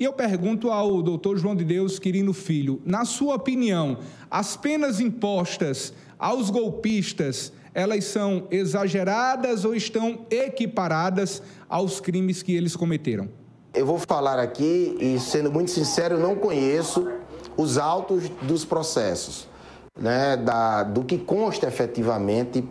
E eu pergunto ao doutor João de Deus Quirino Filho, na sua opinião, as penas impostas aos golpistas, elas são exageradas ou estão equiparadas aos crimes que eles cometeram? Eu vou falar aqui e, sendo muito sincero, não conheço os autos dos processos, né, da, do que consta efetivamente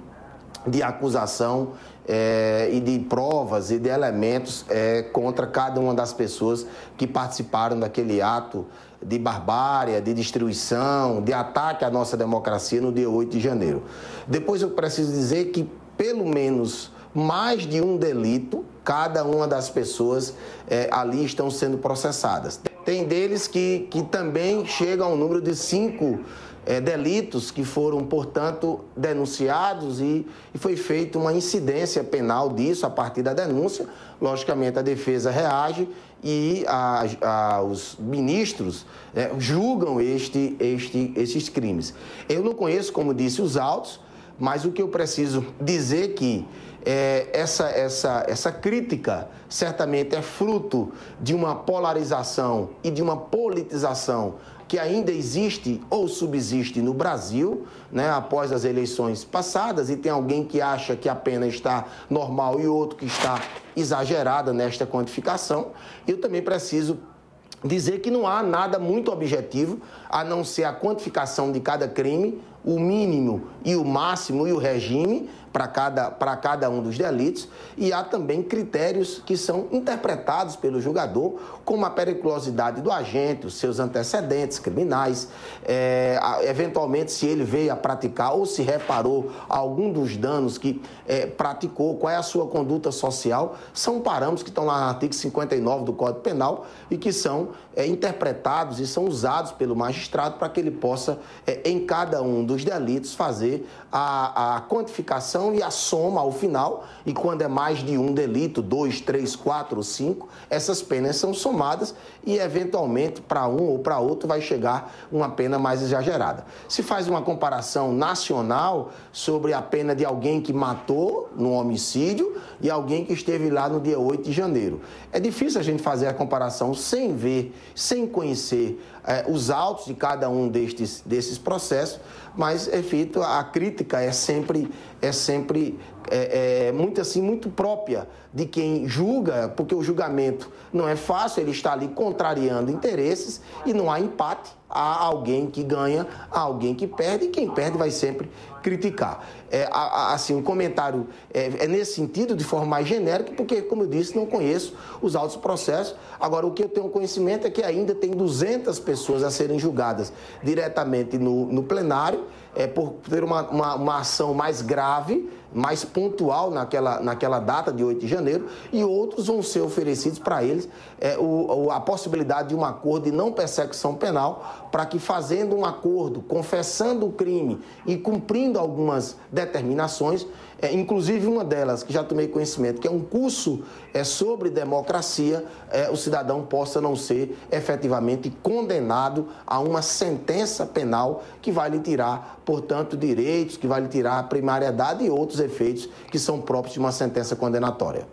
de acusação é, e de provas e de elementos é, contra cada uma das pessoas que participaram daquele ato de barbárie, de destruição, de ataque à nossa democracia no dia 8 de janeiro. Depois eu preciso dizer que, pelo menos, mais de um delito, cada uma das pessoas é, ali estão sendo processadas. Tem deles que, que também chegam ao número de cinco é, delitos que foram, portanto, denunciados e, e foi feita uma incidência penal disso a partir da denúncia. Logicamente, a defesa reage e a, a, os ministros é, julgam este, este, esses crimes. Eu não conheço, como disse, os autos, mas o que eu preciso dizer que é, essa, essa, essa crítica certamente é fruto de uma polarização e de uma politização que ainda existe ou subsiste no Brasil, né, após as eleições passadas, e tem alguém que acha que a pena está normal e outro que está exagerada nesta quantificação. Eu também preciso dizer que não há nada muito objetivo a não ser a quantificação de cada crime, o mínimo e o máximo e o regime para cada, cada um dos delitos, e há também critérios que são interpretados pelo julgador, como a periculosidade do agente, os seus antecedentes criminais, é, eventualmente se ele veio a praticar ou se reparou algum dos danos que é, praticou, qual é a sua conduta social, são parâmetros que estão lá no artigo 59 do Código Penal e que são é, interpretados e são usados pelo magistrado para que ele possa, em cada um dos delitos, fazer a, a quantificação e a soma ao final, e quando é mais de um delito, dois, três, quatro, cinco, essas penas são somadas e, eventualmente, para um ou para outro vai chegar uma pena mais exagerada. Se faz uma comparação nacional sobre a pena de alguém que matou no homicídio e alguém que esteve lá no dia 8 de janeiro. É difícil a gente fazer a comparação sem ver, sem conhecer é, os autos de cada um destes, desses processos, mas, efeito, a crítica é sempre, é sempre é, é, muito assim, muito própria de quem julga, porque o julgamento não é fácil, ele está ali contrariando interesses e não há empate. Há alguém que ganha, há alguém que perde, e quem perde vai sempre criticar. É, assim, um comentário é, é, nesse sentido, de forma mais genérica, porque, como eu disse, não conheço os autos processos. Agora, o que eu tenho conhecimento é que ainda tem 200 pessoas a serem julgadas diretamente no, no plenário, é, por ter uma, uma, uma ação mais grave mais pontual naquela, naquela data de 8 de janeiro, e outros vão ser oferecidos para eles é, o, a possibilidade de um acordo de não persecução penal, para que, fazendo um acordo, confessando o crime e cumprindo algumas determinações, é, inclusive uma delas, que já tomei conhecimento, que é um curso é, sobre democracia, é, o cidadão possa não ser efetivamente condenado a uma sentença penal que vai lhe tirar, portanto, direitos, que vai lhe tirar a primariedade e outros efeitos que são próprios de uma sentença condenatória.